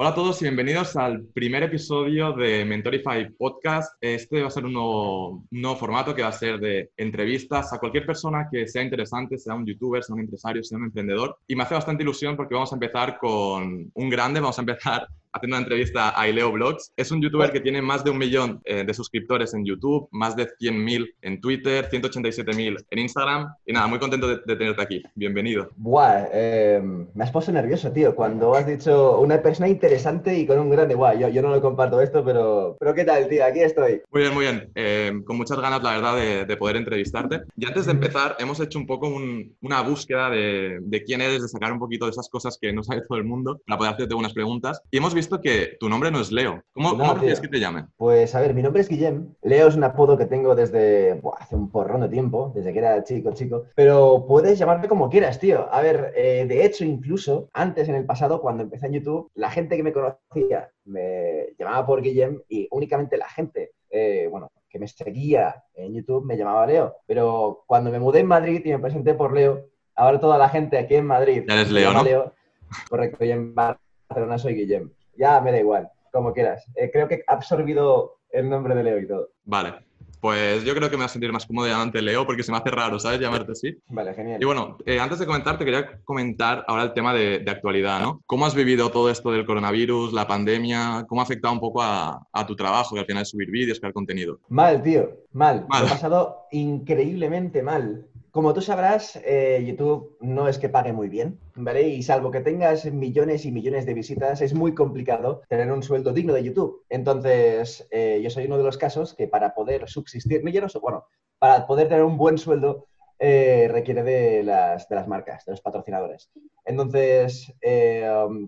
Hola a todos y bienvenidos al primer episodio de Mentorify Podcast. Este va a ser un nuevo, formato que va a ser de entrevistas a cualquier persona que sea interesante, sea un youtuber, sea un empresario, sea un emprendedor. Y me hace bastante ilusión porque vamos a empezar con un grande, vamos a empezar haciendo una entrevista a Ileo Blogs. Es un youtuber que tiene más de un millón eh, de suscriptores en YouTube, más de 100.000 en Twitter, 187.000 en Instagram. Y nada, muy contento de, tenerte aquí. Bienvenido. Buah, eh, me has puesto nervioso, tío, cuando has dicho una persona interesante y con un grande. Buah, yo, yo no lo comparto esto, pero, pero ¿qué tal, tío? Aquí estoy. Muy bien, muy bien. Eh, con muchas ganas, la verdad, de, poder entrevistarte. Y antes de empezar, hemos hecho un poco una búsqueda de, de, quién eres, de sacar un poquito de esas cosas que no sabe todo el mundo, para poder hacerte unas preguntas. Y hemos visto que tu nombre no es Leo. ¿Cómo, no, que te llamen? Pues a ver, mi nombre es Guillem. Leo es un apodo que tengo desde hace un porrón de tiempo, desde que era chico, chico. Pero puedes llamarme como quieras, tío. A ver, eh, de hecho, incluso antes en el pasado, cuando empecé en YouTube, la gente que me conocía me llamaba por Guillem y únicamente la gente, eh, bueno, que me seguía en YouTube me llamaba Leo. Pero cuando me mudé en Madrid y me presenté por Leo, ahora toda la gente aquí en Madrid. Ya eres Leo, ¿no? Leo. Correcto, y en Barcelona soy Guillem. Ya me da igual, como quieras. Eh, creo que he absorbido el nombre de Leo y todo. Vale. Pues yo creo que me voy a sentir más cómodo llamarte Leo porque se me hace raro, ¿sabes? Llamarte así. Vale, genial. Y bueno, eh, antes de comentar, te quería comentar ahora el tema de, actualidad, ¿no? ¿Cómo has vivido todo esto del coronavirus, la pandemia? ¿Cómo ha afectado un poco a, tu trabajo, que al final es subir vídeos, crear contenido? Mal, tío, mal. mal. ha pasado increíblemente mal. Como tú sabrás, eh, YouTube no es que pague muy bien, ¿vale? Y salvo que tengas millones y millones de visitas, es muy complicado tener un sueldo digno de YouTube. Entonces, eh, yo soy uno de los casos que para poder subsistir, no, yo no bueno, para poder tener un buen sueldo, eh, requiere de las, de las marcas, de los patrocinadores. Entonces,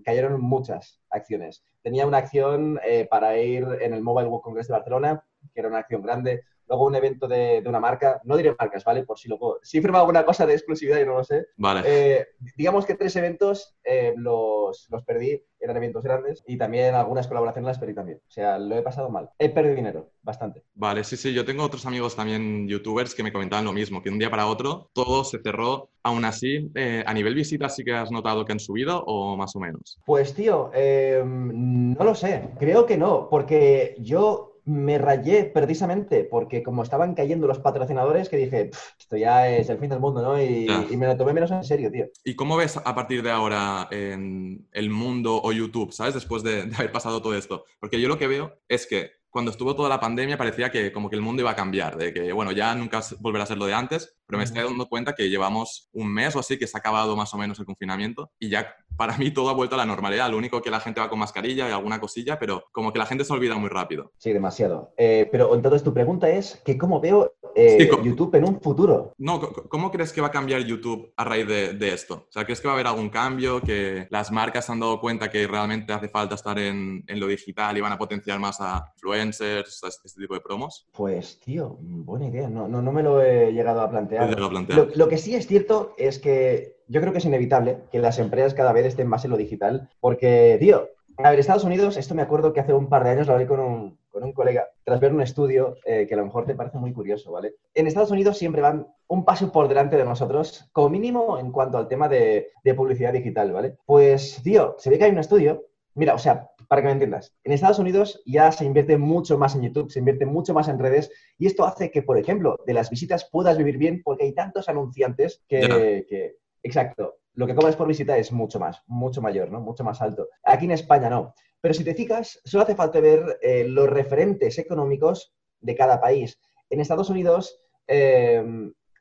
cayeron muchas acciones. Tenía una acción para ir en el Mobile World Congress de Barcelona, que era una acción grande, luego un evento de, una marca, no diré marcas, ¿vale? Por si luego, si firma alguna cosa de exclusividad y no lo sé. Vale. Eh, digamos que tres eventos eh, los, los, perdí, eran eventos grandes, y también algunas colaboraciones las perdí también. O sea, lo he pasado mal. He perdido dinero, bastante. Vale, sí, sí, yo tengo otros amigos también youtubers que me comentaban lo mismo, que un día para otro todo se cerró. Aún así, eh, ¿a nivel visitas sí que has notado que han subido o más o menos? Pues tío, no lo sé, creo que no, porque yo me rayé precisamente porque como estaban cayendo los patrocinadores que dije, esto ya es el fin del mundo, ¿no? Y, me lo tomé menos en serio, tío. ¿Y cómo ves a partir de ahora en el mundo o YouTube, ¿sabes? Después de, de haber pasado todo esto. Porque yo lo que veo es que cuando estuvo toda la pandemia parecía que como que el mundo iba a cambiar, de que, bueno, ya nunca volverá a ser lo de antes, pero me estoy dando cuenta que llevamos un mes o así que se ha acabado más o menos el confinamiento y ya para mí todo ha vuelto a la normalidad. Lo único que la gente va con mascarilla y alguna cosilla, pero como que la gente se olvida muy rápido. Sí, demasiado. Eh, pero entonces tu pregunta es que cómo veo eh, YouTube en un futuro. No, ¿cómo crees que va a cambiar YouTube a raíz de, esto? O sea, ¿crees que va a haber algún cambio? ¿Que las marcas se han dado cuenta que realmente hace falta estar en, lo digital y van a potenciar más a influencers, a este tipo de promos? Pues, tío, buena idea. No, no, no me lo he llegado a plantear. Lo, lo que sí es cierto es que yo creo que es inevitable que las empresas cada vez estén más en lo digital, porque, tío, a ver, Estados Unidos, esto me acuerdo que hace un par de años lo hablé con un, con un colega, tras ver un estudio eh, que a lo mejor te parece muy curioso, ¿vale? En Estados Unidos siempre van un paso por delante de nosotros, como mínimo en cuanto al tema de, de publicidad digital, ¿vale? Pues, tío, se ve que hay un estudio, mira, o sea, para que me entiendas, en Estados Unidos ya se invierte mucho más en YouTube, se invierte mucho más en redes, y esto hace que, por ejemplo, de las visitas puedas vivir bien porque hay tantos anunciantes que, que exacto, lo que cobras por visita es mucho más, mucho mayor, ¿no? Mucho más alto. Aquí en España no. Pero si te fijas, solo hace falta ver eh, los referentes económicos de cada país. En Estados Unidos eh,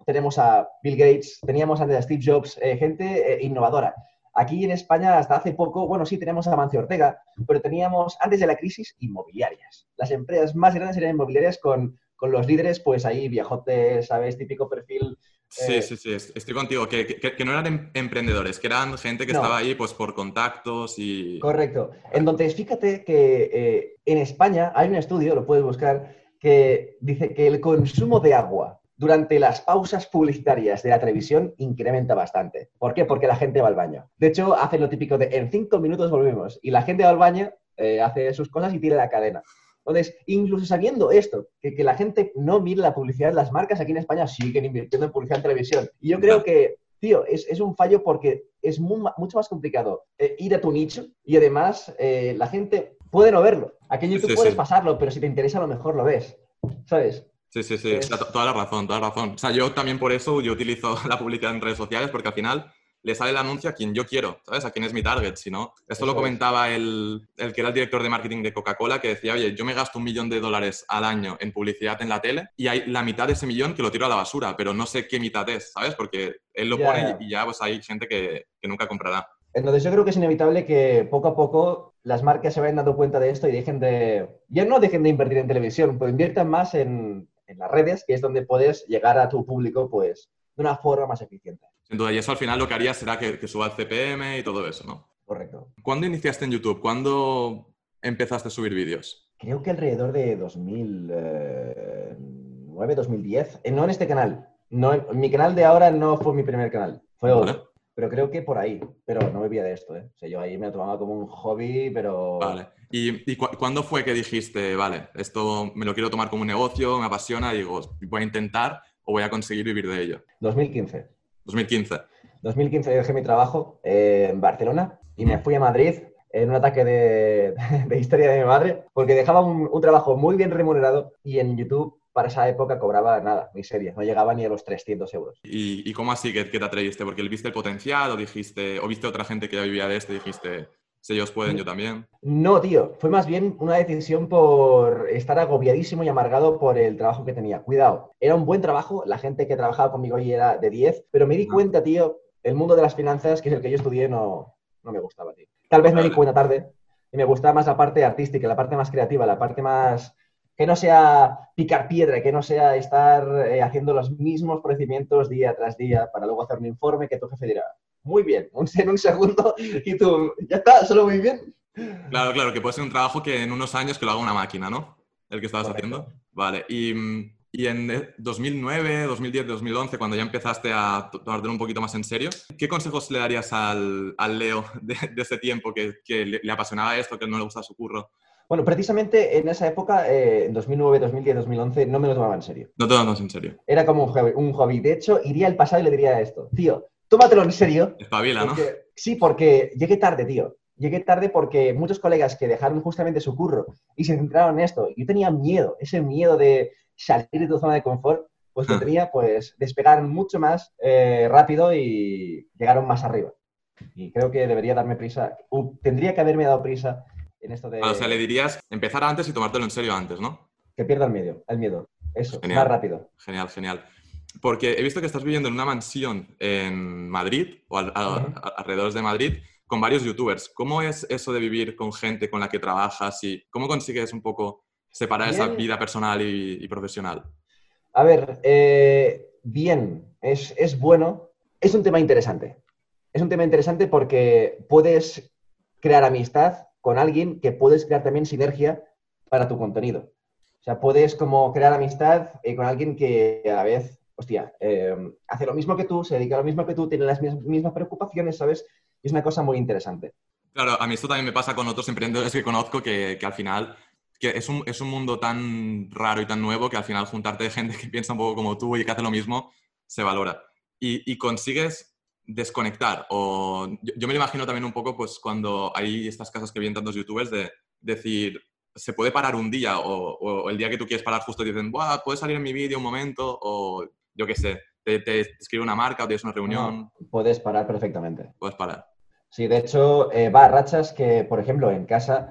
tenemos a Bill Gates, teníamos antes a Steve Jobs, eh, gente innovadora. Aquí en España, hasta hace poco, bueno, sí tenemos a Mancio Ortega, pero teníamos antes de la crisis inmobiliarias. Las empresas más grandes eran inmobiliarias con, con los líderes, pues ahí viajotes, ¿sabes? Típico perfil Sí, eh, sí, sí, estoy contigo. Que, no eran em, emprendedores, que eran gente que estaba ahí pues por contactos y... Correcto. Entonces, fíjate que eh, en España hay un estudio, lo puedes buscar, que dice que el consumo de agua durante las pausas publicitarias de la televisión incrementa bastante. ¿Por qué? Porque la gente va al baño. De hecho, hace lo típico de en cinco minutos volvemos y la gente va al baño, eh, hace sus cosas y tira la cadena. Entonces, incluso sabiendo esto, que, que, la gente no mire la publicidad de las marcas, aquí en España siguen invirtiendo en publicidad en televisión. Y yo creo que tío, es, es un fallo porque es mucho más complicado eh, ir a tu nicho y además eh, la gente puede no verlo. Aquí en YouTube puedes pasarlo, pero si te interesa a lo mejor lo ves, ¿sabes? Sí, sí, sí, toda la razón, toda la razón. O sea, yo también por eso yo utilizo la publicidad en redes sociales porque al final le sale el anuncio a quien yo quiero, ¿sabes? A quién es mi target, si no. Esto lo comentaba el, el, que era el director de marketing de Coca-Cola, que decía, oye, yo me gasto un millón de dólares al año en publicidad en la tele y hay la mitad de ese millón que lo tiro a la basura, pero no sé qué mitad es, ¿sabes? Porque él lo pone y ya pues hay gente que, que nunca comprará. Entonces yo creo que es inevitable que poco a poco las marcas se vayan dando cuenta de esto y dejen de, ya no dejen de invertir en televisión, pues inviertan más en, en las redes, que es donde puedes llegar a tu público pues de una forma más eficiente. Duda, y eso al final lo que haría será que, suba el CPM y todo eso, ¿no? Correcto. ¿Cuándo iniciaste en YouTube? ¿Cuándo empezaste a subir vídeos? Creo que alrededor de 2009, 2010. Eh, no en este canal. No, mi canal de ahora no fue mi primer canal. Fue otro. Pero creo que por ahí. Pero no me vivía de esto, ¿eh? O sea, yo ahí me lo tomaba como un hobby, pero... Vale. ¿Y, cuándo fue que dijiste, vale, esto me lo quiero tomar como un negocio, me apasiona, digo, voy a intentar o voy a conseguir vivir de ello? 2015. 2015. 2015 dejé mi trabajo eh, en Barcelona y me fui a Madrid en un ataque de, historia de mi madre, porque dejaba un, trabajo muy bien remunerado y en YouTube para esa época cobraba nada, miseria, no llegaba ni a los 300 euros. ¿Y, cómo así que, te atreviste? ¿Porque viste el potencial o dijiste, o viste otra gente que ya vivía de esto y dijiste, si ellos pueden, yo también. No, tío, fue más bien una decisión por estar agobiadísimo y amargado por el trabajo que tenía. Cuidado, era un buen trabajo, la gente que trabajaba conmigo ahí era de 10, pero me di cuenta, tío, el mundo de las finanzas, que es el que yo estudié, no, no me gustaba, tío. Tal vez me di cuenta tarde y me gustaba más la parte artística, la parte más creativa, la parte más que no sea picar piedra, que no sea estar eh, haciendo los mismos procedimientos día tras día para luego hacer un informe que tu jefe dirá, muy bien, en un segundo y tú, ya está, solo muy bien. Claro, claro, que puede ser un trabajo que en unos años que lo haga una máquina, ¿no? El que estabas haciendo. Vale, y, y, en 2009, 2010, 2011, cuando ya empezaste a tomarte un poquito más en serio, ¿qué consejos le darías al, al Leo de, ese tiempo que, que le, apasionaba esto, que no le gustaba su curro? Bueno, precisamente en esa época, eh, en 2009, 2010, 2011, no me lo tomaba en serio. No te lo en serio. Era como un hobby, un hobby. De hecho, iría al pasado y le diría esto, tío, tómatelo en serio. Espabila, ¿no? Sí, porque llegué tarde, tío. Llegué tarde porque muchos colegas que dejaron justamente su curro y se centraron en esto, yo tenía miedo, ese miedo de salir de tu zona de confort, pues lo tenía, pues despegar mucho más eh, rápido y llegaron más arriba. Y creo que debería darme prisa, tendría que haberme dado prisa en esto de... o sea, le dirías empezar antes y tomártelo en serio antes, ¿no? Que pierda el miedo, el miedo. Eso, más rápido. Genial, genial. Porque he visto que estás viviendo en una mansión en Madrid o alrededor de Madrid con varios youtubers. ¿Cómo es eso de vivir con gente con la que trabajas y cómo consigues un poco separar esa vida personal y, profesional? A ver, eh, bien, es, es bueno. Es un tema interesante. Es un tema interesante porque puedes crear amistad con alguien que puedes crear también sinergia para tu contenido. O sea, puedes como crear amistad eh, con alguien que a la vez hostia, eh, hace lo mismo que tú, se dedica a lo mismo que tú, tiene las mismas preocupaciones, ¿sabes? Es una cosa muy interesante. Claro, a mí esto también me pasa con otros emprendedores que conozco que, que al final que es un, es un, mundo tan raro y tan nuevo que al final juntarte de gente que piensa un poco como tú y que hace lo mismo se valora. Y, consigues desconectar. O yo, me lo imagino también un poco pues cuando hay estas casas que vienen tantos youtubers de decir, se puede parar un día o, o, el día que tú quieres parar justo dicen, Buah, ¿puedes salir en mi vídeo un momento? O yo qué sé, te, escribe una marca o tienes una reunión. puedes parar perfectamente. Puedes parar. Sí, de hecho, eh, va a rachas que, por ejemplo, en casa,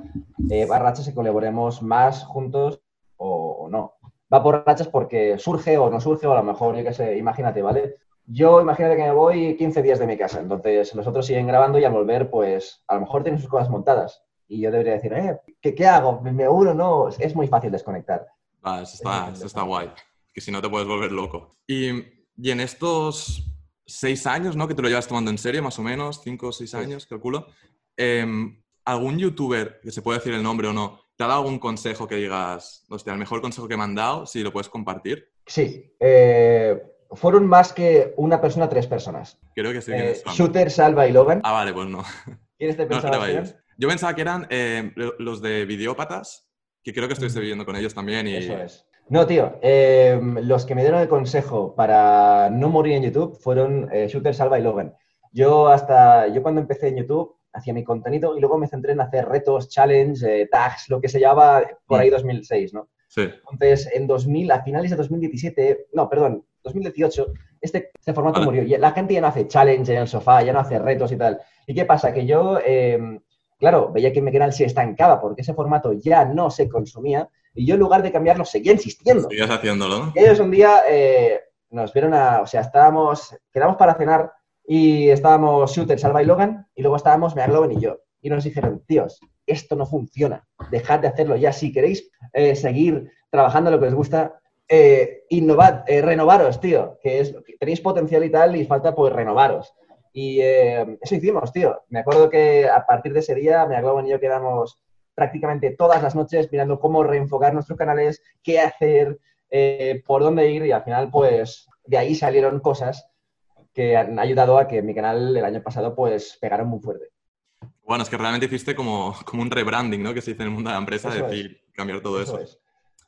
eh, va a rachas que colaboremos más juntos o, no. Va por rachas porque surge o no surge, o a lo mejor, yo qué sé, imagínate, ¿vale? Yo imagínate que me voy 15 días de mi casa, entonces los otros siguen grabando y al volver, pues a lo mejor tienen sus cosas montadas. Y yo debería decir, eh, ¿qué, qué hago? ¿Me, uno? No, es muy fácil desconectar. Ah, eso está, eso está guay que si no te puedes volver loco. Y, y, en estos seis años, ¿no? Que te lo llevas tomando en serio, más o menos, cinco o seis años, calculo. Em, ¿Algún youtuber, que se puede decir el nombre o no, te ha dado algún consejo que digas, hostia, el mejor consejo que me han dado, si lo puedes compartir? Sí. Eh, fueron más que una persona, tres personas. Creo que sí. Eh, Shooter, Salva y Logan. Ah, vale, pues no. ¿Quiénes te pensabas Yo pensaba que eran eh, los de Videópatas, que creo que estuviste viviendo con ellos también. Y... Eso es. No, tío. em, los que me dieron el consejo para no morir en YouTube fueron eh, Shooter, Salva y Logan. Yo hasta, yo cuando empecé en YouTube hacía mi contenido y luego me centré en hacer retos, challenge, eh, tags, lo que se llama por ahí 2006, ¿no? Sí. Entonces, en 2000, a finales de 2017, no, perdón, 2018, este, este formato murió. Y la gente ya no hace challenge en el sofá, ya no hace retos y tal. ¿Y qué pasa? Que yo, eh, claro, veía que mi canal se estancaba porque ese formato ya no se consumía y yo en lugar de cambiarlo seguía insistiendo. Sigues haciéndolo, ¿no? Y ellos un día eh, nos vieron a, o sea, estábamos, quedamos para cenar y estábamos Shooter, Salva y Logan y luego estábamos Meagloven y yo. Y nos dijeron, tíos, esto no funciona, dejad de hacerlo ya. Si queréis eh, seguir trabajando lo que os gusta, eh, innovad, eh, renovaros, tío, que es que tenéis potencial y tal y falta pues renovaros. Y eh, eso hicimos, tío. Me acuerdo que a partir de ese día, Meagloven y yo quedamos prácticamente todas las noches mirando cómo reenfocar nuestros canales, qué hacer, eh, por dónde ir y al final pues de ahí salieron cosas que han ayudado a que mi canal el año pasado pues pegara muy fuerte. Bueno, es que realmente hiciste como, como un rebranding, ¿no? Que se dice en el mundo de la empresa, Eso decir, cambiar todo eso. es.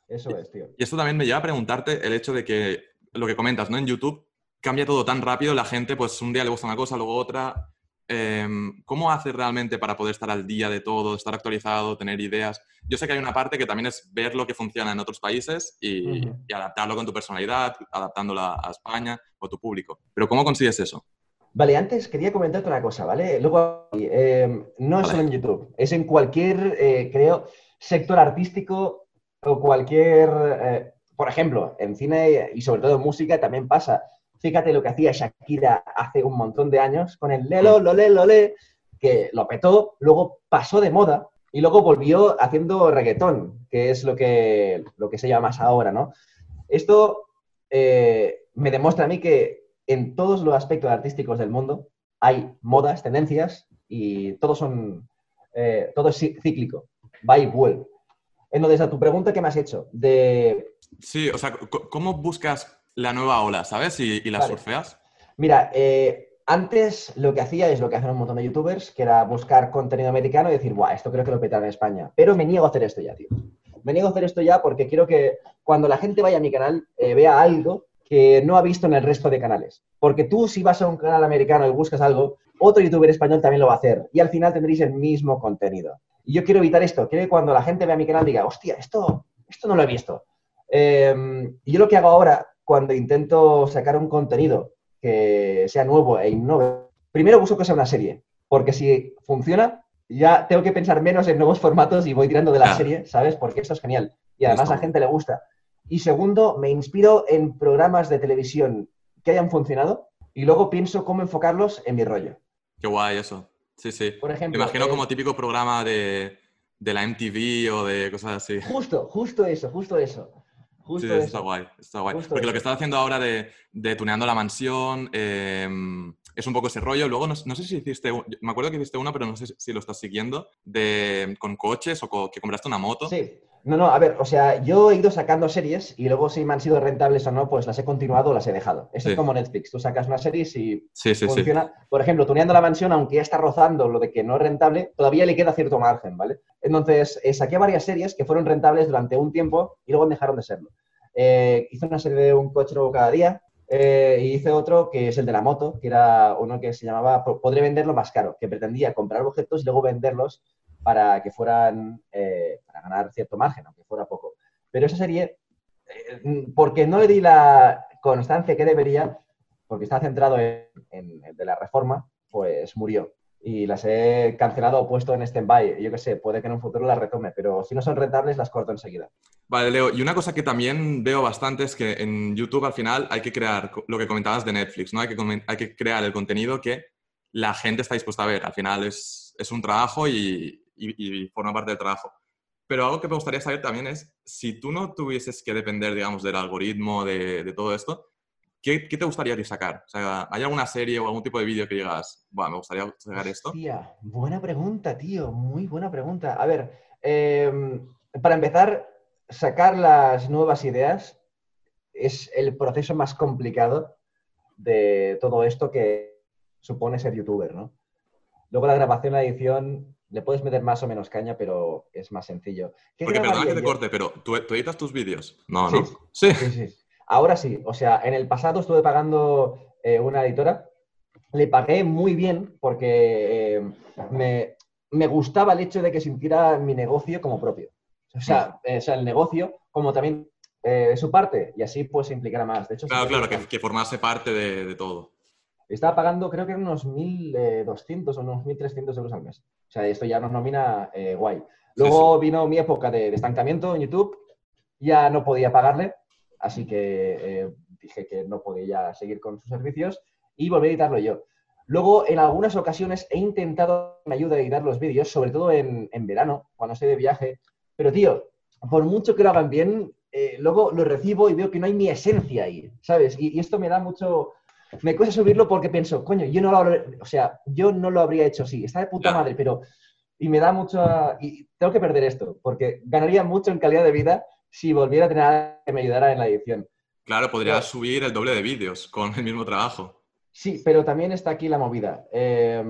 Eso es, tío. Y esto también me lleva a preguntarte el hecho de que lo que comentas, ¿no? En YouTube cambia todo tan rápido, la gente, pues un día le gusta una cosa, luego otra. Em, ¿Cómo haces realmente para poder estar al día de todo, estar actualizado, tener ideas? Yo sé que hay una parte que también es ver lo que funciona en otros países y, adaptarlo con tu personalidad, adaptándola a España o tu público. Pero ¿cómo consigues eso? Vale, antes quería comentarte una cosa, ¿vale? Luego, eh, no es solo en YouTube, es en cualquier, eh, creo, sector artístico o cualquier, eh, por ejemplo, en cine y sobre todo en música también pasa. Fíjate lo que hacía Shakira hace un montón de años con el lelo, lole, lole, que lo petó, luego pasó de moda y luego volvió haciendo reggaetón, que es lo que, lo que se llama más ahora, ¿no? Esto eh, me demuestra a mí que en todos los aspectos artísticos del mundo hay modas, tendencias y todos son, eh, todo es cíclico, va y vuelve. Entonces, a tu pregunta que me has hecho de, Sí, o sea, ¿cómo buscas la nueva ola, sabes? Y, y la Vale. surfeas. mira, eh, antes lo que hacía es lo que hacen un montón de youtubers, que era buscar contenido americano y decir, guau, esto creo que lo petará en España. Pero me niego a hacer esto ya, tío. Me niego a hacer esto ya porque quiero que cuando la gente vaya a mi canal eh, vea algo que no ha visto en el resto de canales. Porque tú si vas a un canal americano y buscas algo, otro youtuber español también lo va a hacer. Y al final tendréis el mismo contenido. Y yo quiero evitar esto. Quiero que cuando la gente vea mi canal diga, hostia, esto, esto no lo he visto. Eh, y yo lo que hago ahora, cuando intento sacar un contenido que sea nuevo e innove, primero busco que sea una serie. Porque si funciona, ya tengo que pensar menos en nuevos formatos y voy tirando de la serie, ¿sabes? Porque esto es genial. Y además a la gente le gusta. Y segundo, me inspiro en programas de televisión que hayan funcionado y luego pienso cómo enfocarlos en mi rollo. Qué guay eso. Sí, sí. Por Me ejemplo, imagino eh, como típico programa de, de la MTV o de cosas así. justo, justo eso, justo eso. Justo Sí, eso está guay, está guay. Justo Porque lo que estás haciendo ahora de, de tuneando la mansión eh, es un poco ese rollo. Luego, no, no sé si hiciste, me acuerdo que hiciste uno, pero no sé si lo estás siguiendo, de, con coches o co- que compraste una moto. Sí. No, no, a ver, o sea, yo he ido sacando series y luego si me han sido rentables o no, pues las he continuado o las he dejado. Sí. es como Netflix, tú sacas una serie y si Sí, sí, sí. funciona. Por ejemplo, tuneando la mansión, aunque ya está rozando lo de que no es rentable, todavía le queda cierto margen, ¿vale? Entonces, eh, saqué varias series que fueron rentables durante un tiempo y luego dejaron de serlo. Eh, hice una serie de un coche nuevo cada día eh, y hice otro que es el de la moto, que era uno que se llamaba Po- Podré venderlo más caro, que pretendía comprar objetos y luego venderlos para que fueran, eh, para ganar cierto margen, aunque fuera poco. Pero esa serie, eh, porque no le di la constancia que debería, porque estaba centrado en, en de la reforma, pues murió. Y las he cancelado o puesto en stand-by. Yo qué sé, puede que en un futuro las retome, pero si no son rentables, las corto enseguida. Vale, Leo, y una cosa que también veo bastante es que en YouTube al final hay que crear lo que comentabas de Netflix, ¿no? Hay que, hay que crear el contenido que la gente está dispuesta a ver. Al final es, es un trabajo y, y- y forma parte del trabajo. Pero algo que me gustaría saber también es, si tú no tuvieses que depender, digamos, del algoritmo, de, de todo esto, ¿qué, qué te gustaría ti sacar? O sea, ¿hay alguna serie o algún tipo de vídeo que digas, bueno, me gustaría sacar esto? Hostia, buena pregunta, tío, muy buena pregunta. A ver, eh, para empezar, sacar las nuevas ideas es el proceso más complicado de todo esto que supone ser youtuber, ¿no? Luego la grabación, la edición, le puedes meter más o menos caña, pero es más sencillo. Porque perdona que te corte, pero ¿tú, editas tus vídeos? No, sí, ¿no? Sí. sí, sí. Ahora sí. O sea, en el pasado estuve pagando eh, una editora. Le pagué muy bien porque eh, me, me, gustaba el hecho de que sintiera mi negocio como propio. O sea, mm. o sea el negocio como también eh, su parte y así pues se implicará más. De hecho, claro, claro, que, formase parte de, de, todo. Estaba pagando creo que unos 1.200 o unos 1.300 euros al mes. O sea, esto ya nos nomina eh, guay. Luego vino mi época de, estancamiento en YouTube, ya no podía pagarle, así que eh, dije que no podía seguir con sus servicios y volví a editarlo yo. Luego, en algunas ocasiones he intentado me ayuda a editar los vídeos, sobre todo en, en verano, cuando estoy de viaje. Pero, tío, por mucho que lo hagan bien, eh, luego lo recibo y veo que no hay mi esencia ahí, ¿sabes? Y, esto me da mucho... Me cuesta subirlo porque pienso, coño, yo no lo, o sea, yo no lo habría hecho así, está de puta madre, pero... Y me da mucho... Y tengo que perder esto, porque ganaría mucho en calidad de vida si volviera a tener a alguien que me ayudara en la edición. Claro, podrías subir el doble de vídeos con el mismo trabajo. Sí, pero también está aquí la movida. Eh,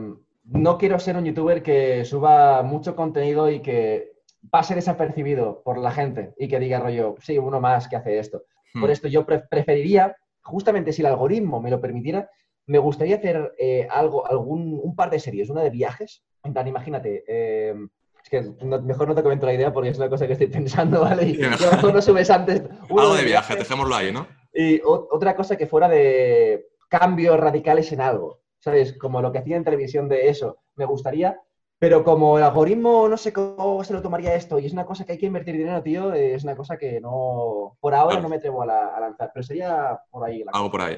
no quiero ser un youtuber que suba mucho contenido y que pase desapercibido por la gente y que diga rollo, sí, uno más que hace esto. Por hmm. esto yo preferiría, justamente si el algoritmo me lo permitiera, me gustaría hacer eh, algo, algún, un par de series, una de viajes. En plan, imagínate, eh, es que mejor no te comento la idea porque es una cosa que estoy pensando, ¿vale? Y mejor no subes antes. Algo de viaje, dejémoslo ahí, ¿no? Y otra cosa que fuera de cambios radicales en algo, ¿sabes? Como lo que hacía en televisión de eso. Me gustaría pero como el algoritmo no sé cómo se lo tomaría esto y es una cosa que hay que invertir dinero, tío, es una cosa que no, por ahora no me atrevo a, lanzar, pero sería por ahí. Algo por ahí.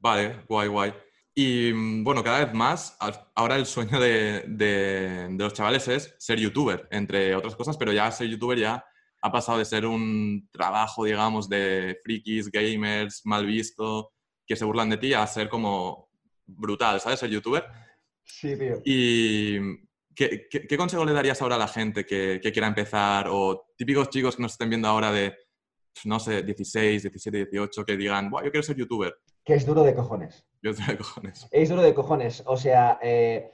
Vale, guay, guay. Y mm, bueno, cada vez más, ahora el sueño de, de, los chavales es ser youtuber, entre otras cosas, pero ya ser youtuber ya ha pasado de ser un trabajo, digamos, de frikis, gamers, mal visto, que se burlan de ti, a ser como brutal, ¿sabes? Ser youtuber. Sí, tío. Y ¿Qué, consejo le darías ahora a la gente que, quiera empezar o típicos chicos que nos estén viendo ahora de, no sé, 16, 17, 18, que digan, yo quiero ser youtuber? Que es duro de cojones. Es duro de cojones. Es duro de cojones. O sea, eh,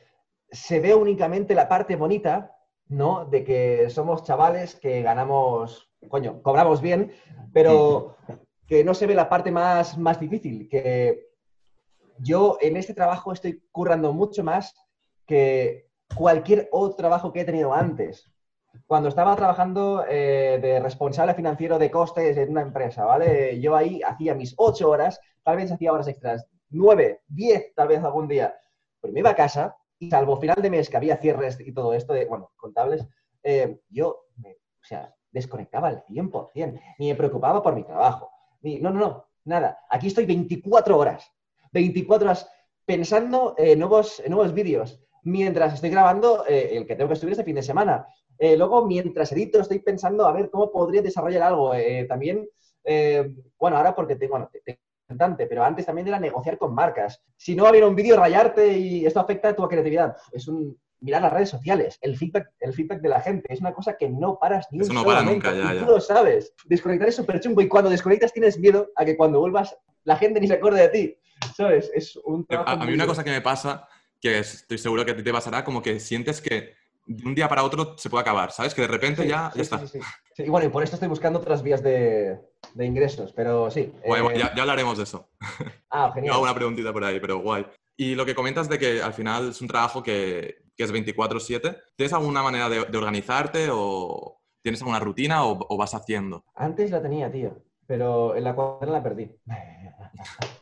se ve únicamente la parte bonita, ¿no? De que somos chavales que ganamos, coño, cobramos bien, pero que no se ve la parte más, más difícil, que yo en este trabajo estoy currando mucho más que cualquier otro trabajo que he tenido antes. Cuando estaba trabajando eh, de responsable financiero de costes en una empresa, ¿vale? Yo ahí hacía mis ocho horas, tal vez hacía horas extras, nueve, diez, tal vez algún día. Pero me iba a casa y salvo final de mes que había cierres y todo esto, de, bueno, contables, eh, yo, o sea, desconectaba al 100%, ni me preocupaba por mi trabajo. Ni, no, no, no, nada. Aquí estoy 24 horas, 24 horas pensando en nuevos, nuevos vídeos, mientras estoy grabando eh, el que tengo que subir este fin de semana. Eh, luego, mientras edito, estoy pensando a ver cómo podría desarrollar algo. Eh, también, bueno, ahora porque tengo, bueno, cantante, pero antes también era negociar con marcas. Si no va a haber un vídeo, rayarte y esto afecta a tu creatividad. Es un mirar las redes sociales, el feedback, el feedback de la gente. Es una cosa que no paras ni Eso un no para nunca, ya, y tú lo sabes. Desconectar es súper chungo y cuando desconectas tienes miedo a que cuando vuelvas la gente ni se acuerde de ti. ¿Sabes? Es un a, a mí una cosa que me pasa que estoy seguro que a ti te pasará, como que sientes que de un día para otro se puede acabar, ¿sabes? Que de repente ya, está. Sí, y bueno, y por esto estoy buscando otras vías de, ingresos, pero sí. Eh, ya, hablaremos de eso. Ah, genial. hago una preguntita por ahí, pero guay. Y lo que comentas de que al final es un trabajo que, que es 24/7, ¿tienes alguna manera de, organizarte o tienes alguna rutina o, vas haciendo? Antes la tenía, tío, pero en la cual la perdí.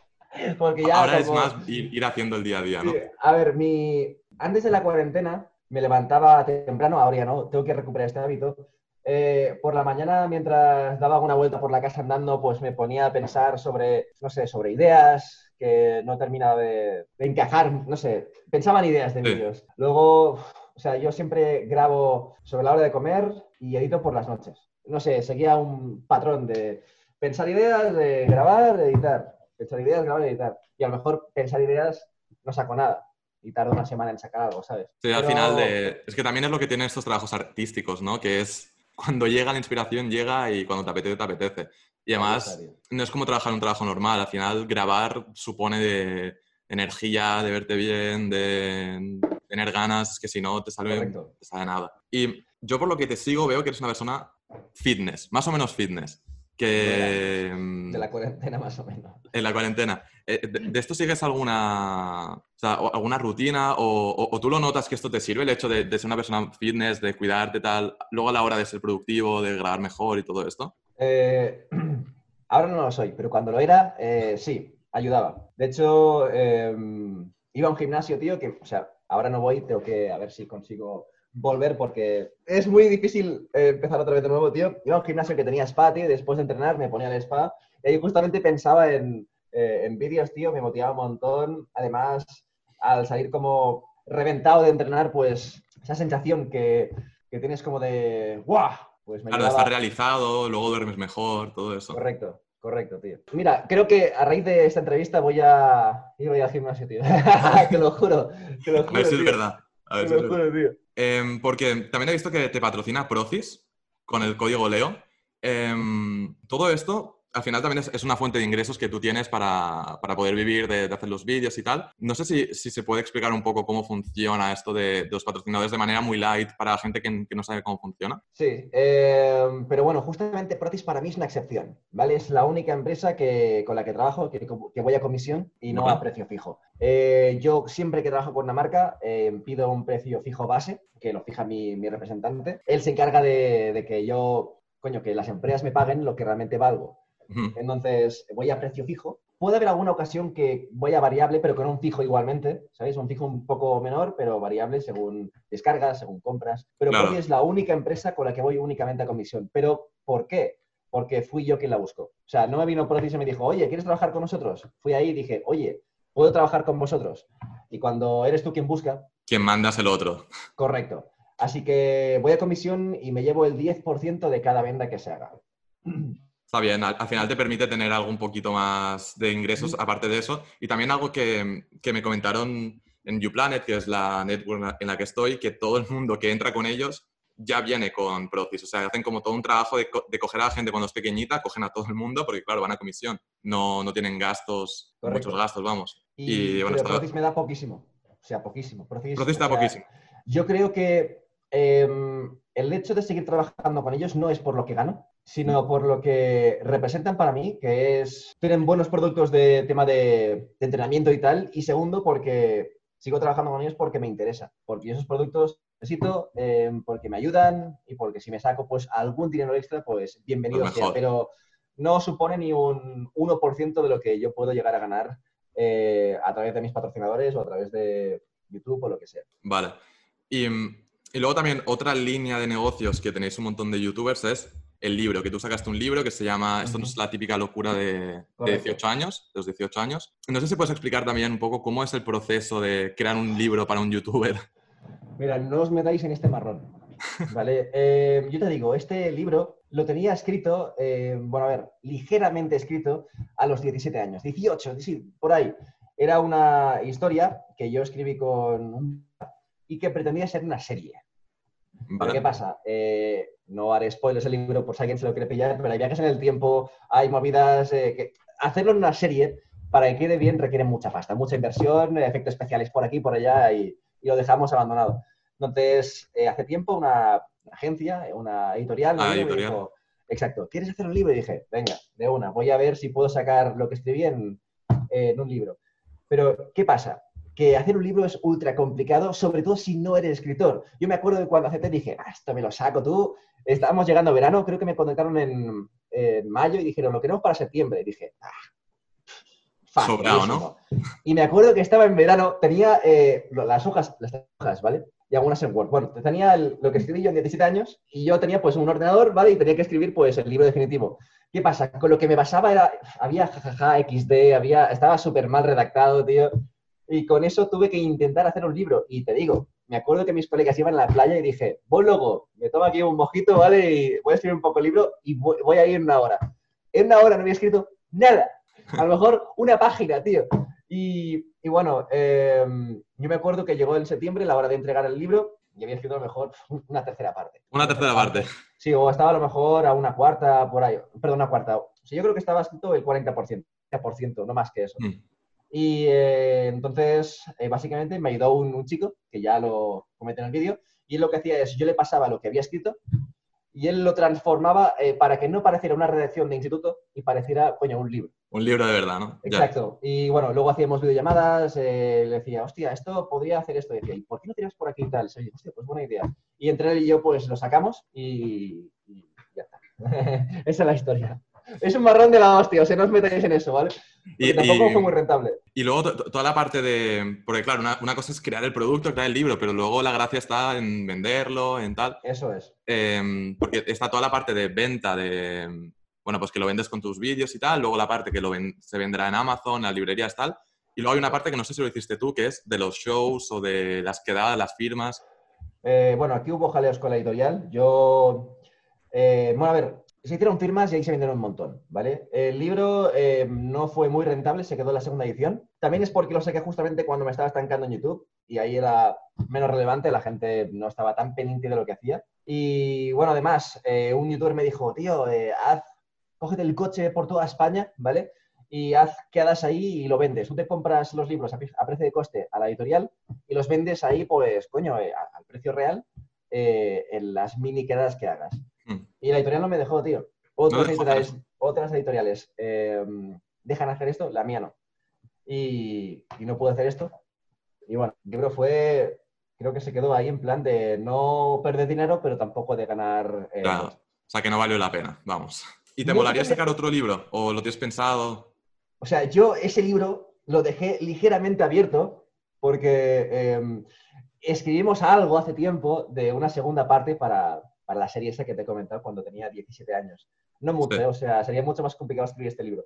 Ahora es más ir, haciendo el día a día, ¿no? A ver, mi... antes de la cuarentena me levantaba temprano, ahora ya no, tengo que recuperar este hábito. Eh, por la mañana, mientras daba una vuelta por la casa andando, pues me ponía a pensar sobre, no sé, sobre ideas que no terminaba de, encajar, no sé, pensaba en ideas de vídeos. Luego, o sea, yo siempre grabo sobre la hora de comer y edito por las noches. No sé, seguía un patrón de pensar ideas, de grabar, de editar pensar ideas, grabar y editar. Y a lo mejor pensar ideas no saco nada y tardo una semana en sacar algo, ¿sabes? Sí, al final de... Es que también es lo que tienen estos trabajos artísticos, ¿no? Que es cuando llega la inspiración, llega y cuando te apetece, te apetece. Y además, no es como trabajar un trabajo normal. Al final, grabar supone de energía, de verte bien, de tener ganas, que si no te sale, te sale nada. Y yo por lo que te sigo veo que eres una persona fitness, más o menos fitness. Que, de la cuarentena más o menos. En la cuarentena. Eh, ¿De, esto sigues alguna, alguna rutina o, tú lo notas que esto te sirve, el hecho de, ser una persona fitness, de cuidarte tal, luego a la hora de ser productivo, de grabar mejor y todo esto? Eh, ahora no lo soy, pero cuando lo era, eh, sí, ayudaba. De hecho, em, iba a un gimnasio, tío, que, o sea, ahora no voy, tengo que a ver si consigo volver porque es muy difícil eh, empezar otra vez de nuevo, tío. Iba a un gimnasio que tenía spa, tío, y después de entrenar me ponía el spa. Y ahí justamente pensaba en, eh, en vídeos, tío, me motivaba un montón. Además, al salir como reventado de entrenar, pues esa sensación que, que tienes como de ¡guau! Pues me claro, estar realizado, luego duermes mejor, todo eso. Correcto. Correcto, tío. Mira, creo que a raíz de esta entrevista voy a ir al gimnasio, tío. que lo juro, que lo juro. A ver si es verdad. A ver si es verdad. tío. Em, porque también he visto que te patrocina Procis con el código Leo. Em, todo esto al final también es, una fuente de ingresos que tú tienes para, poder vivir de, hacer los vídeos y tal. No sé si, se puede explicar un poco cómo funciona esto de, los patrocinadores de manera muy light para la gente que, no sabe cómo funciona. Sí, em, pero bueno, justamente Procis para mí es una excepción, ¿vale? Es la única empresa que, con la que trabajo que, voy a comisión y no a precio fijo. Eh, yo siempre que trabajo con una marca eh, pido un precio fijo base, que lo fija mi, representante. Él se encarga de, de que yo coño, que las empresas me paguen lo que realmente valgo. Entonces, voy a precio fijo. Puede haber alguna ocasión que voy a variable, pero con un fijo igualmente, ¿sabéis? Un fijo un poco menor, pero variable según descargas, según compras. Pero claro. es la única empresa con la que voy únicamente a comisión. ¿Pero por qué? Porque fui yo quien la buscó. O sea, no me vino Procis y me dijo, oye, ¿quieres trabajar con nosotros? Fui ahí y dije, oye, ¿puedo trabajar con vosotros? Y cuando eres tú quien busca... Quien mandas el otro. Correcto. Así que voy a comisión y me llevo el 10% de cada venda que se haga. Está bien, al, final te permite tener algo un poquito más de ingresos aparte de eso. Y también algo que, me comentaron en UPlanet, que es la network en la que estoy, que todo el mundo que entra con ellos ya viene con Procis. O sea, hacen como todo un trabajo de, coger a la gente cuando es pequeñita, cogen a todo el mundo, porque claro, van a comisión. No, no tienen gastos, muchos gastos, vamos. Y, bueno, Procis me da poquísimo. O sea, poquísimo. Procis, Procis da poquísimo. Yo creo que em, el hecho de seguir trabajando con ellos no es por lo que gano, sino por lo que representan para mí, que es, tienen buenos productos de tema de, entrenamiento y tal, y segundo, porque sigo trabajando con ellos porque me interesa, porque esos productos necesito, eh, porque me ayudan y porque si me saco pues algún dinero extra, pues bienvenido sea, pero no supone ni un 1% de lo que yo puedo llegar a ganar eh, a través de mis patrocinadores o a través de YouTube o lo que sea. Vale. Y, y luego también otra línea de negocios que tenéis un montón de youtubers es el libro, que tú sacaste un libro que se llama, esto no es la típica locura de, 18 años, de los 18 años. No sé si puedes explicar también un poco cómo es el proceso de crear un libro para un youtuber. Mira, no os metáis en este marrón, ¿vale? Eh, yo te digo, este libro lo tenía escrito, eh, bueno, a ver, ligeramente escrito a los 17 años, 18, sí, por ahí. Era una historia que yo escribí con un... y que pretendía ser una serie. ¿Qué pasa? Eh, no haré spoilers el libro por si alguien se lo quiere pillar, pero hay viajes en el tiempo, hay movidas. Eh, que... Hacerlo en una serie para que quede bien requiere mucha pasta, mucha inversión, efectos especiales por aquí, por allá y, lo dejamos abandonado. Entonces, eh, hace tiempo una agencia, una editorial, ah, dijo, exacto, ¿quieres hacer un libro? Y dije, venga, de una, voy a ver si puedo sacar lo que escribí en, en un libro. Pero, ¿qué pasa? Que hacer un libro es ultra complicado, sobre todo si no eres escritor. Yo me acuerdo de cuando acepté dije, ah, esto me lo saco tú. Estábamos llegando a verano, creo que me contactaron en, mayo y dijeron, lo queremos para septiembre. Y dije, ah, Sobrado, ¿no? Y me acuerdo que estaba en verano, tenía eh, las hojas, las hojas, ¿vale? Y algunas en Word. Bueno, tenía lo que escribí yo en 17 años y yo tenía pues un ordenador, ¿vale? Y tenía que escribir pues el libro definitivo. ¿Qué pasa? Con lo que me basaba era, había jajaja, XD, había, estaba súper mal redactado, tío. Y con eso tuve que intentar hacer un libro. Y te digo, me acuerdo que mis colegas iban a la playa y dije, voy luego, me tomo aquí un mojito, ¿vale? Y voy a escribir un poco el libro y voy, a ir una hora. En una hora no había escrito nada. A lo mejor una página, tío. Y, bueno, em, yo me acuerdo que llegó en septiembre la hora de entregar el libro y había escrito a lo mejor una tercera parte. Una tercera parte. Sí, o estaba a lo mejor a una cuarta, por ahí. Perdón, una cuarta. O sea, yo creo que estaba escrito el 40%, no más que eso. Mm. Y eh, entonces, eh, básicamente, me ayudó un, un chico, que ya lo comete en el vídeo, y él lo que hacía es, yo le pasaba lo que había escrito y él lo transformaba eh, para que no pareciera una redacción de instituto y pareciera, coño, un libro. Un libro de verdad, ¿no? Ya. Exacto. Y bueno, luego hacíamos videollamadas, eh, le decía, hostia, esto podría hacer esto. Y decía, ¿y por qué no tiras por aquí y tal? Y yo, hostia, pues buena idea. Y entre él y yo, pues lo sacamos y, y ya está. Esa es la historia. Es un marrón de la hostia, o sea, no os metáis en eso, ¿vale? Porque Y- tampoco y- fue muy rentable. Y luego to- to- toda la parte de... Porque claro, una, una cosa es crear el producto, crear el libro, pero luego la gracia está en venderlo, en tal. Eso es. Em, porque está toda la parte de venta, de... Bueno, pues que lo vendes con tus vídeos y tal. Luego la parte que lo ven- se venderá en Amazon, en las librerías tal. Y luego hay una parte que no sé si lo hiciste tú, que es de los shows o de las quedadas, las firmas. Eh, bueno, aquí hubo jaleos con la editorial. Yo, eh, bueno, a ver, se hicieron firmas y ahí se vendieron un montón, ¿vale? El libro eh, no fue muy rentable, se quedó en la segunda edición. También es porque lo saqué justamente cuando me estaba estancando en YouTube y ahí era menos relevante, la gente no estaba tan pendiente de lo que hacía. Y bueno, además, eh, un youtuber me dijo, tío, eh, haz, cógete el coche por toda España, ¿vale? Y haz quedas ahí y lo vendes. Tú te compras los libros a, a precio de coste a la editorial y los vendes ahí, pues, coño, al precio real eh, en las mini quedadas que hagas. Mm. Y la editorial no me dejó, tío. Otras, editoriales, otras editoriales eh, dejan hacer esto, la mía no. Y, y no pude hacer esto. Y bueno, el libro fue, creo que se quedó ahí en plan de no perder dinero, pero tampoco de ganar. eh, Claro. O sea, que no valió la pena, vamos. ¿Y te No, molaría sacar otro libro? ¿O lo tienes pensado? O sea, yo ese libro lo dejé ligeramente abierto porque eh, escribimos algo hace tiempo de una segunda parte para, para la serie esa que te he comentado cuando tenía 17 años. No mucho, Sí. ¿eh? o sea, sería mucho más complicado escribir este libro.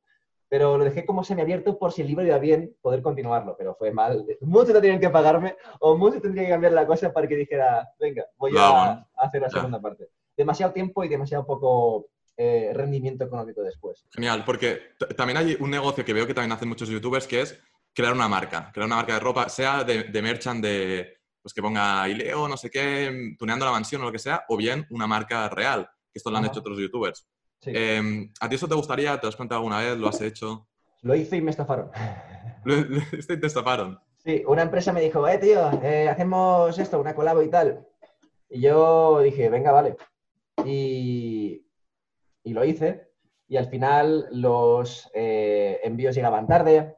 Pero lo dejé como semiabierto por si el libro iba bien, poder continuarlo, pero fue mal. Mucho te tienen que pagarme o mucho tendría que cambiar la cosa para que dijera, venga, voy a hacer la Ya. segunda parte. Demasiado tiempo y demasiado poco eh, rendimiento económico después. Genial, porque también hay un negocio que veo que también hacen muchos youtubers, que es crear una marca, crear una marca de ropa, sea de, de merchant de, pues que ponga Ileo, no sé qué, tuneando la mansión o lo que sea, o bien una marca real, que esto lo han Ajá. hecho otros youtubers. Sí. Eh, ¿A ti eso te gustaría? ¿Te lo has planteado alguna vez? ¿Lo has hecho? Lo hice y me estafaron. Este te estafaron. Sí, una empresa me dijo, eh, tío, eh, hacemos esto, una colabo y tal. Y yo dije, venga, vale. Y, y lo hice. Y al final los eh, envíos llegaban tarde,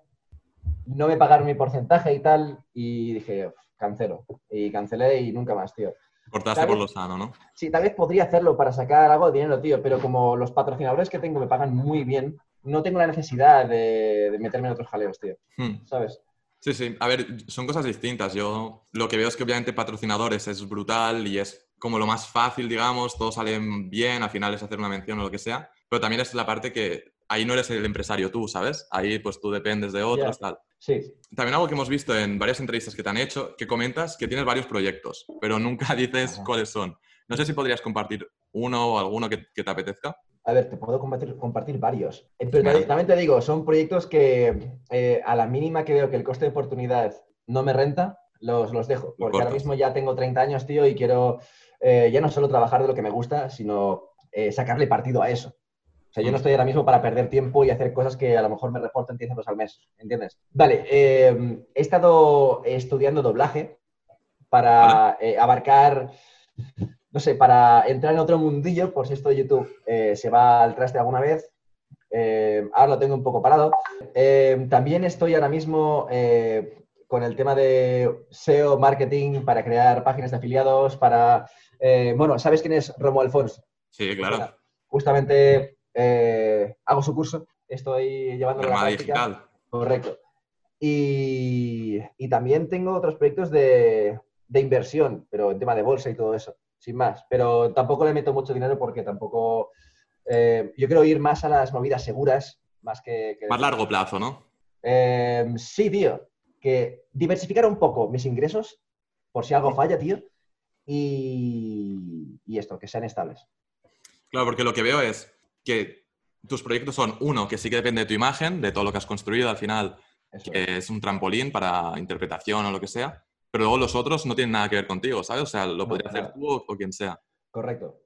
no me pagaron mi porcentaje y tal. Y dije, "Uf, cancelo. Y cancelé y nunca más, tío. Cortaste por lo sano, ¿no? Sí, tal vez podría hacerlo para sacar algo de dinero, tío, pero como los patrocinadores que tengo me pagan muy bien, no tengo la necesidad de, de meterme en otros jaleos, tío. Hmm. ¿Sabes? Sí, sí. A ver, son cosas distintas. Yo lo que veo es que obviamente patrocinadores es brutal y es como lo más fácil, digamos, todos salen bien, al final es hacer una mención o lo que sea, pero también es la parte que ahí no eres el empresario tú, ¿sabes? Ahí pues tú dependes de otros, tal. Sí, También algo que hemos visto en varias entrevistas que te han hecho, que comentas que tienes varios proyectos, pero nunca dices Ajá. cuáles son. No sé si podrías compartir uno o alguno que, que te apetezca. A ver, te puedo compartir, compartir varios. Eh, Pero Vale. también, te digo, son proyectos que eh, a la mínima que veo que el coste de oportunidad no me renta, los, los dejo. Porque ahora mismo ya tengo 30 años, tío, y quiero eh, ya no solo trabajar de lo que me gusta, sino eh, sacarle partido a eso. O sea, yo no estoy ahora mismo para perder tiempo y hacer cosas que a lo mejor me reporten 10 euros al mes, ¿entiendes? Vale, eh, he estado estudiando doblaje para eh, abarcar no sé, para entrar en otro mundillo, por si esto de YouTube eh, se va al traste alguna vez. eh, ahora lo tengo un poco parado. Eh, también estoy ahora mismo eh, con el tema de SEO, marketing, para crear páginas de afiliados, para... bueno, ¿sabes quién es Romo Alfonso? Sí, claro. Justamente eh, hago su curso, estoy llevando la Armada práctica. digital. Correcto. Y, y también tengo otros proyectos de, de inversión, pero en tema de bolsa y todo eso, sin más. Pero tampoco le meto mucho dinero porque tampoco... eh, yo quiero ir más a las movidas seguras, más que... que- Más largo plazo, ¿no? Eh, sí, tío. Que diversificar un poco mis ingresos, por si algo falla, tío. Y, y esto, que sean estables. Claro, porque lo que veo es que tus proyectos son, uno, que sí que depende de tu imagen, de todo lo que has construido al final, Eso que es un trampolín para interpretación o lo que sea, pero luego los otros no tienen nada que ver contigo, ¿sabes? O sea, lo No, podría hacer tú o, o quien sea. Correcto.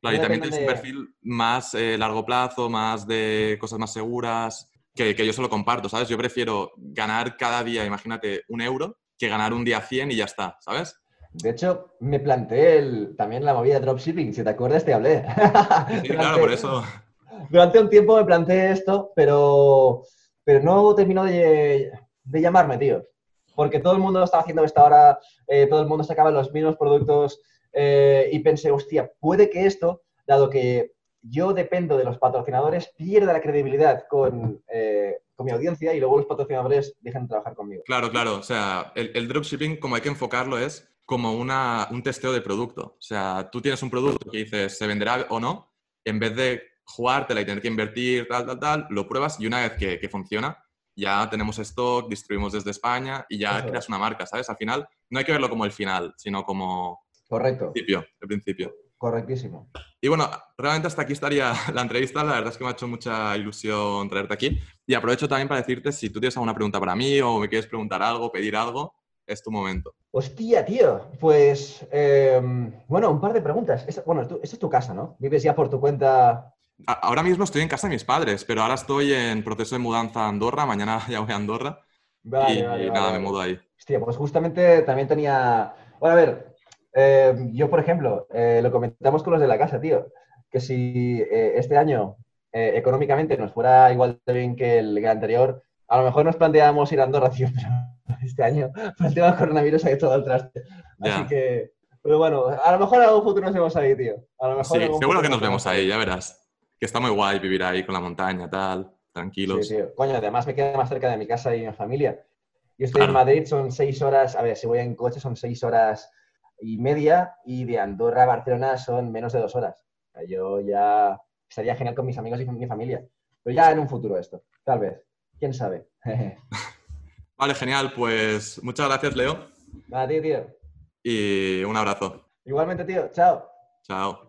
Claro, y también tienes un perfil más eh, largo plazo, más de cosas más seguras, que, que yo solo comparto, ¿sabes? Yo prefiero ganar cada día, imagínate, un euro, que ganar un día 100 y ya está, ¿sabes? De hecho, me planteé el- también la movida de dropshipping, si te acuerdas te hablé. Sí, claro, por eso. Durante un tiempo me planteé esto, pero, pero no terminó de, llamarme, tío. Porque todo el mundo estaba haciendo esto ahora, eh, todo el mundo sacaba los mismos productos eh, y pensé, hostia, puede que esto, dado que yo dependo de los patrocinadores, pierda la credibilidad con, eh, con mi audiencia y luego los patrocinadores dejen de trabajar conmigo. Claro, claro. O sea, el, el dropshipping, como hay que enfocarlo, es como una, un testeo de producto. O sea, tú tienes un producto que dices, ¿se venderá o no? En vez de jugártela y tener que invertir, tal, tal, tal, lo pruebas y una vez que, que funciona, ya tenemos stock, distribuimos desde España y ya Eso creas es. una marca, ¿sabes? Al final, no hay que verlo como el final, sino como Correcto, el principio, el principio. correctísimo. Y bueno, realmente hasta aquí estaría la entrevista. La verdad es que me ha hecho mucha ilusión traerte aquí. Y aprovecho también para decirte si tú tienes alguna pregunta para mí o me quieres preguntar algo, pedir algo, es tu momento. Hostia, tío. Pues, eh, bueno, un par de preguntas. Bueno, tú- esta es tu casa, ¿no? Vives ya por tu cuenta. A- Ahora mismo estoy en casa de mis padres, pero ahora estoy en proceso de mudanza a Andorra. Mañana ya voy a Andorra Vale, y vale, nada, vale, me mudo ahí. Hostia, pues justamente también tenía. Bueno, a ver, eh, yo, por ejemplo, eh, lo comentamos con los de la casa, tío, que si eh, este año económicamente nos fuera igual de bien que el, que el anterior, a lo mejor nos planteábamos ir a Andorra, tío, pero este año, por el tema del coronavirus, ha ido todo al traste. Así que, pero bueno, a lo mejor en algún futuro nos vemos ahí, tío. A lo mejor Sí, seguro que nos vemos ahí, ya verás. Que está muy guay vivir ahí con la montaña, tal, tranquilos. Sí, tío. Coño, además me queda más cerca de mi casa y mi familia. Yo estoy en. Madrid, son seis horas, a ver, si voy en coche son seis horas y media y de Andorra a Barcelona son menos de dos horas. Yo ya estaría genial con mis amigos y con mi familia. Pero ya en un futuro esto, tal vez. ¿Quién sabe? Vale, genial. Pues muchas gracias, Leo, Nada, tío, tío. y un abrazo. Igualmente, tío. Chao. Chao.